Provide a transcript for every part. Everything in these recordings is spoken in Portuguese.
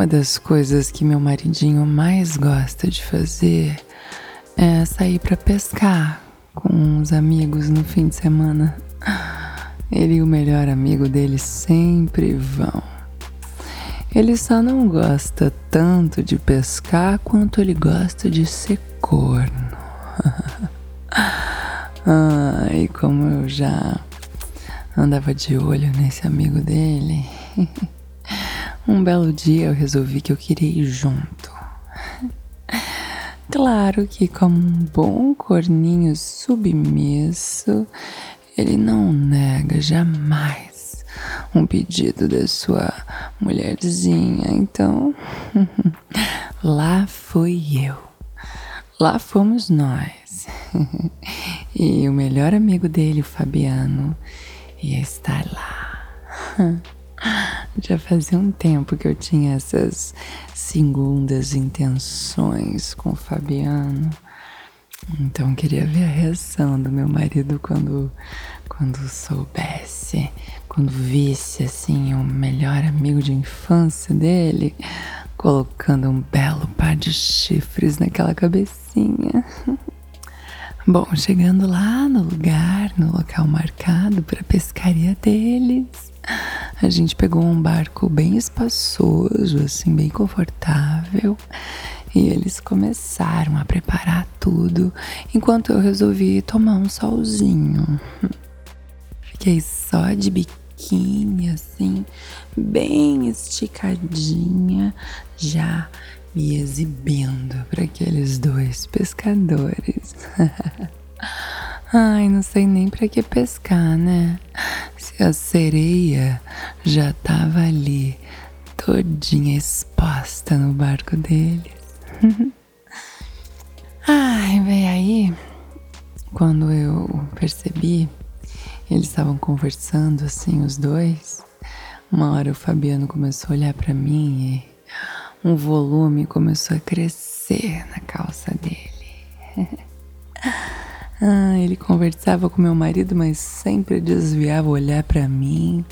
Uma das coisas que meu maridinho mais gosta de fazer é sair para pescar com os amigos no fim de semana. Ele e o melhor amigo dele sempre vão. Ele só não gosta tanto de pescar quanto ele gosta de ser corno. ah, e como eu já andava de olho nesse amigo dele, um belo dia eu resolvi que eu queria ir junto. Claro que, como um bom corninho submisso, ele não nega jamais um pedido da sua mulherzinha. Então, lá fui eu. Lá fomos nós. e o melhor amigo dele, o Fabiano, ia estar lá. Já fazia um tempo que eu tinha essas segundas intenções com o Fabiano. Então queria ver a reação do meu marido quando, quando soubesse, quando visse assim o melhor amigo de infância dele colocando um belo par de chifres naquela cabecinha. Bom, chegando lá no lugar, no local marcado para a pescaria deles, a gente pegou um barco bem espaçoso, assim, bem confortável. E eles começaram a preparar tudo enquanto eu resolvi tomar um solzinho. Fiquei só de biquíni, assim, bem esticadinha, já me exibindo para aqueles dois pescadores. Ai, não sei nem para que pescar, né? Se a sereia já tava ali, todinha exposta no barco deles. Ai, vem aí, quando eu percebi, eles estavam conversando assim, os dois. Uma hora o Fabiano começou a olhar para mim e um volume começou a crescer na calça dele. ah, ele conversava com meu marido, mas sempre desviava o olhar para mim.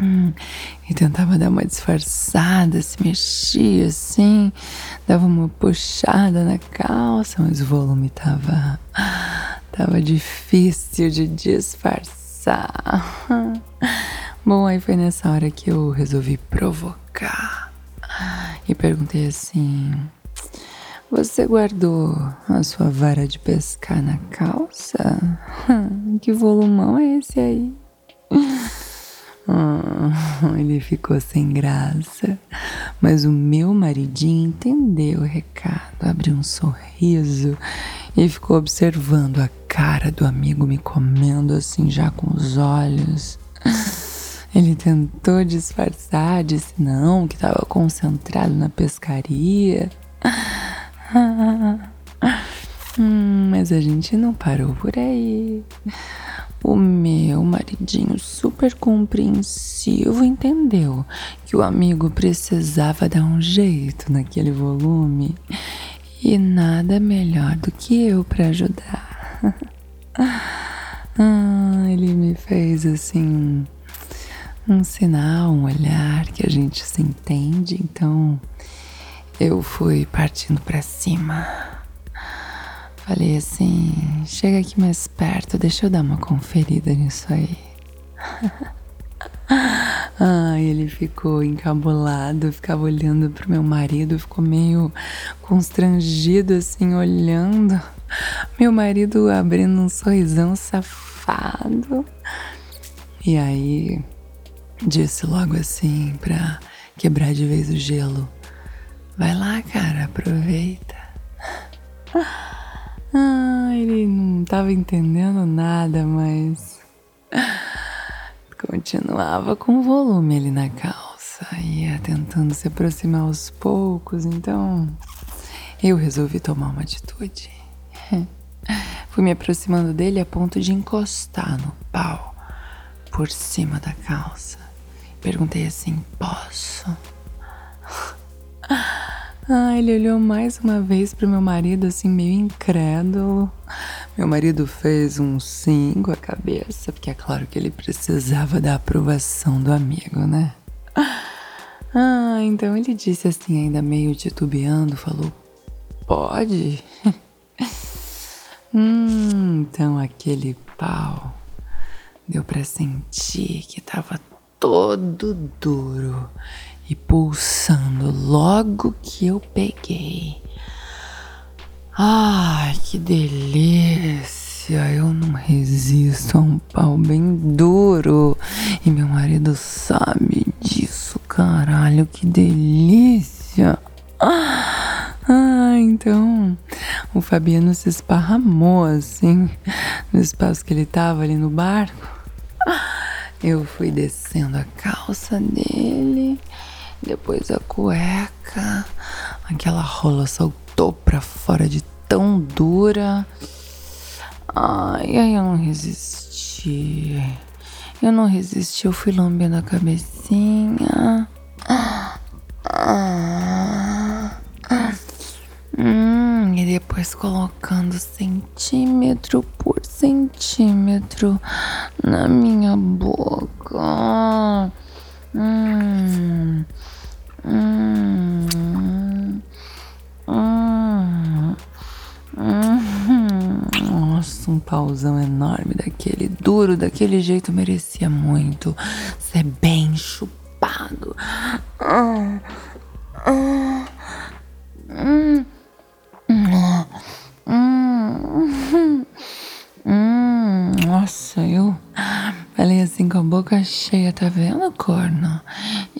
Hum, e tentava dar uma disfarçada, se mexia assim, dava uma puxada na calça, mas o volume tava, tava difícil de disfarçar. Bom, aí foi nessa hora que eu resolvi provocar e perguntei assim: Você guardou a sua vara de pescar na calça? Que volumão é esse aí? Oh, ele ficou sem graça, mas o meu maridinho entendeu o recado, abriu um sorriso e ficou observando a cara do amigo me comendo assim já com os olhos. Ele tentou disfarçar, disse não, que estava concentrado na pescaria. hum, mas a gente não parou por aí. O meu maridinho super compreensivo entendeu que o amigo precisava dar um jeito naquele volume e nada melhor do que eu para ajudar. ah, ele me fez assim um sinal, um olhar que a gente se entende, então eu fui partindo para cima. Falei assim: chega aqui mais perto, deixa eu dar uma conferida nisso aí. ah, ele ficou encabulado, ficava olhando pro meu marido, ficou meio constrangido assim, olhando. Meu marido abrindo um sorrisão safado. E aí disse logo assim pra quebrar de vez o gelo: Vai lá, cara, aproveita. Ah, ele não estava entendendo nada, mas continuava com volume ali na calça. ia tentando se aproximar aos poucos, então eu resolvi tomar uma atitude. Fui me aproximando dele a ponto de encostar no pau por cima da calça. Perguntei assim: posso? Ah, ele olhou mais uma vez para meu marido, assim, meio incrédulo. Meu marido fez um sim com a cabeça, porque é claro que ele precisava da aprovação do amigo, né? Ah, então ele disse assim, ainda meio titubeando, falou: Pode? hum, então aquele pau deu para sentir que tava todo duro e pulsando logo que eu peguei. Ai, que delícia! Eu não resisto a um pau bem duro. E meu marido sabe disso, caralho, que delícia! Ah, então o Fabiano se esparramou assim no espaço que ele tava ali no barco. Eu fui descendo a calça dele depois a cueca, aquela rola soltou pra fora de tão dura. Ai, aí eu não resisti. Eu não resisti, eu fui lambendo a cabecinha. Hum, e depois colocando centímetro por centímetro na minha boca. Hum. Hum, hum, hum, nossa, um pauzão enorme daquele, duro daquele jeito, merecia muito ser bem chupado. Hum, hum, hum, nossa, eu falei assim com a boca cheia, tá vendo, corno?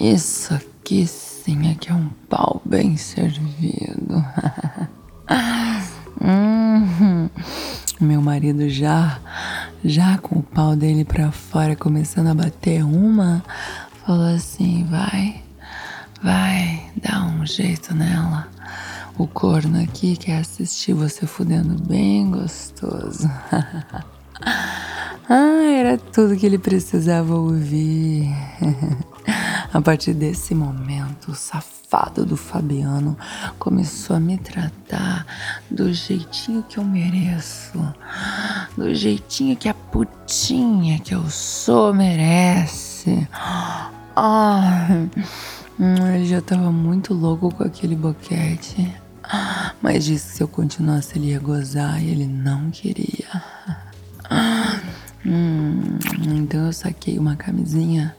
Isso aqui sim é que é um pau bem servido. hum, meu marido já, já com o pau dele pra fora, começando a bater uma, falou assim: vai, vai, dá um jeito nela. O corno aqui quer assistir você fudendo bem gostoso. ah, era tudo que ele precisava ouvir. A partir desse momento, o safado do Fabiano começou a me tratar do jeitinho que eu mereço, do jeitinho que a putinha que eu sou merece. Ele já tava muito louco com aquele boquete. Mas disse que se eu continuasse ele ia gozar e ele não queria. Hum, então eu saquei uma camisinha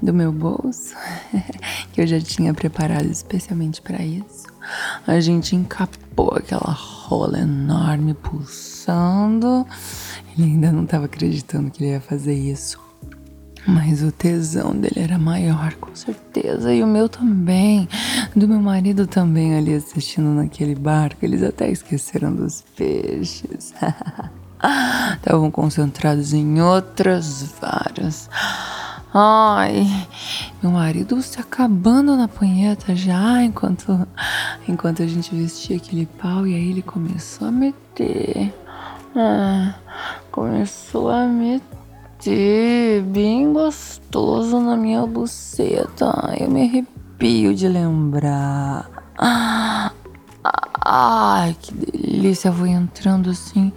do meu bolso, que eu já tinha preparado especialmente para isso. A gente encapou aquela rola enorme pulsando. Ele ainda não estava acreditando que ele ia fazer isso. Mas o tesão dele era maior, com certeza. E o meu também. Do meu marido também ali assistindo naquele barco. Eles até esqueceram dos peixes. Estavam concentrados em outras varas. Ai, meu marido se acabando na punheta já enquanto, enquanto a gente vestia aquele pau e aí ele começou a meter. Ah, começou a meter bem gostoso na minha buceta. Eu me arrepio de lembrar. Ai, que delícia. Vou entrando assim,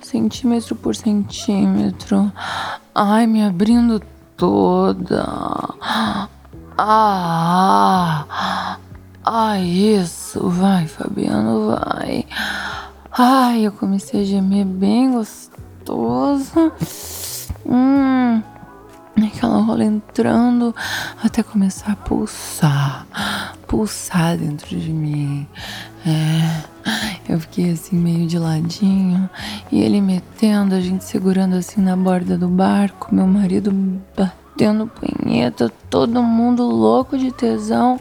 centímetro por centímetro. Ai, me abrindo toda. Ah, ah, isso, vai, Fabiano, vai. Ai, eu comecei a gemer bem gostoso. Hum, aquela rola entrando até começar a pulsar, pulsar dentro de mim. É. Eu fiquei assim meio de ladinho e ele metendo, a gente segurando assim na borda do barco, meu marido batendo punheta, todo mundo louco de tesão.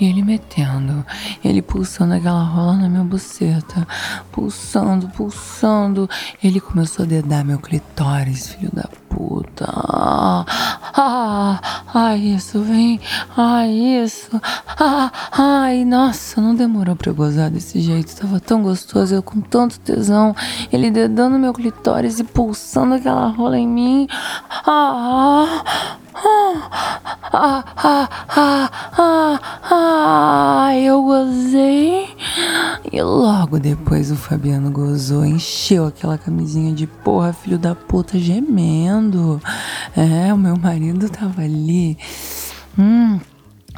E ele metendo, ele pulsando aquela rola na minha buceta, pulsando, pulsando. Ele começou a dedar meu clitóris, filho da puta. Ah, ah, ai, isso, vem. Ai, isso. Ah, ai, nossa, não demorou pra eu gozar desse jeito. Tava tão gostoso, eu com tanto tesão. Ele dedando meu clitóris e pulsando aquela rola em mim. Ah, ah, ah, ah, ah, ah, ah, eu gozei. E logo depois o Fabiano gozou, encheu aquela camisinha de porra, filho da puta, gemendo. É, o meu marido tava ali. Hum,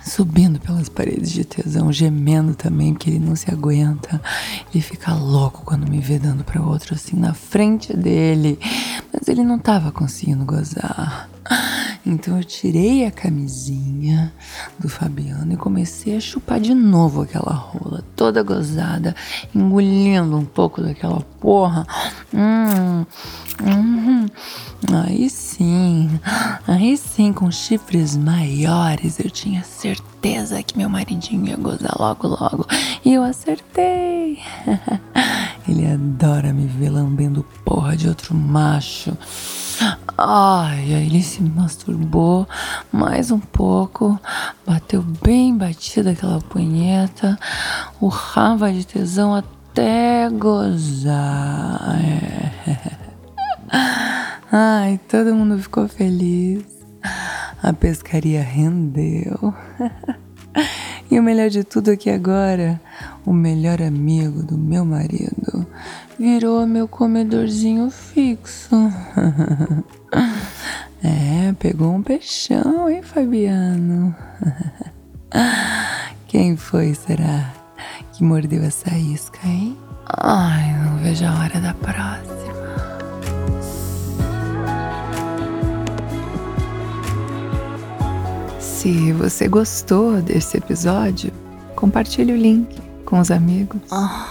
subindo pelas paredes de tesão, gemendo também, porque ele não se aguenta. Ele fica louco quando me vê dando para outro assim na frente dele, mas ele não tava conseguindo gozar. Então eu tirei a camisinha do Fabiano e comecei a chupar de novo aquela rola, toda gozada, engolindo um pouco daquela porra. Hum, hum, aí sim, aí sim, com chifres maiores, eu tinha certeza que meu maridinho ia gozar logo, logo. E eu acertei. Ele adora me ver lambendo porra de outro macho. Ai, aí ele se masturbou mais um pouco, bateu bem batida aquela punheta, urrava de tesão até gozar. É. Ai, todo mundo ficou feliz. A pescaria rendeu. E o melhor de tudo é que agora o melhor amigo do meu marido virou meu comedorzinho fixo. é, pegou um peixão, hein, Fabiano? Quem foi, será, que mordeu essa isca, hein? Ai, não vejo a hora da próxima. Se você gostou desse episódio, compartilhe o link com os amigos. Oh.